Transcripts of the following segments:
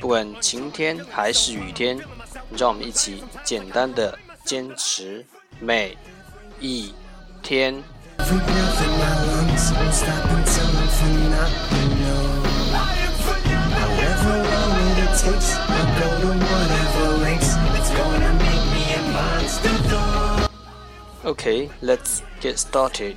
不管晴天还是雨天，让我们一起简单的坚持每一天。Okay, let's get started.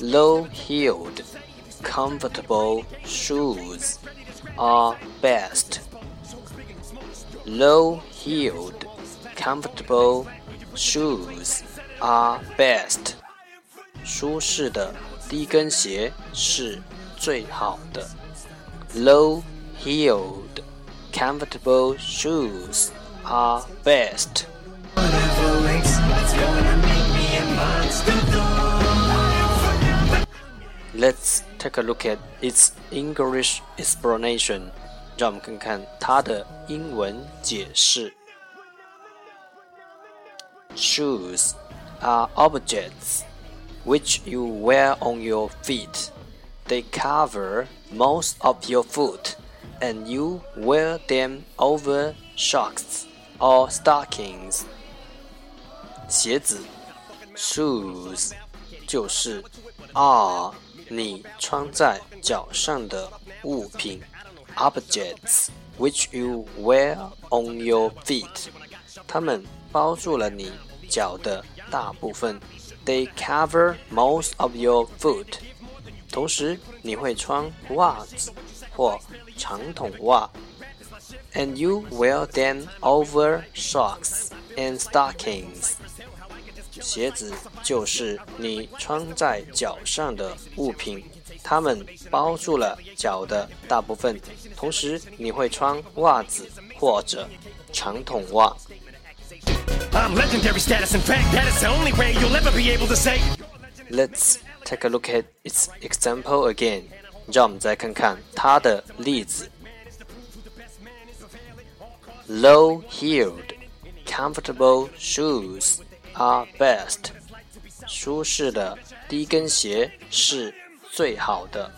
Low-heeled, comfortable shoes are best. Low-heeled, comfortable shoes are best. 舒适的低跟鞋是最好的。Low-heeled, comfortable shoes are best. Let's take a look at its English explanation. 让我们看看它的英文解释。Shoes are objects which you wear on your feet. They cover most of your foot, and you wear them over socks or stockings. 鞋子，shoes 就是 are 你穿在脚上的物品，objects which you wear on your feet，它们包住了你脚的大部分。They cover most of your foot。同时，你会穿袜子或长筒袜。And you wear them over socks and stockings。 鞋子就是你穿在脚上的物品，它们包住了脚的大部分。同时，你会穿袜子或者长筒袜。Let's take a look at its example again。让我们再看看它的例子。Low-heeled, comfortable shoes Are best. 舒适的低跟鞋是最好的。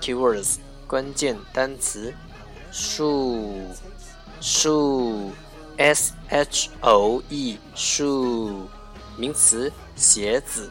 Keywords 关键单词：，shoe，shoe，s h o e，shoe，，名词鞋子。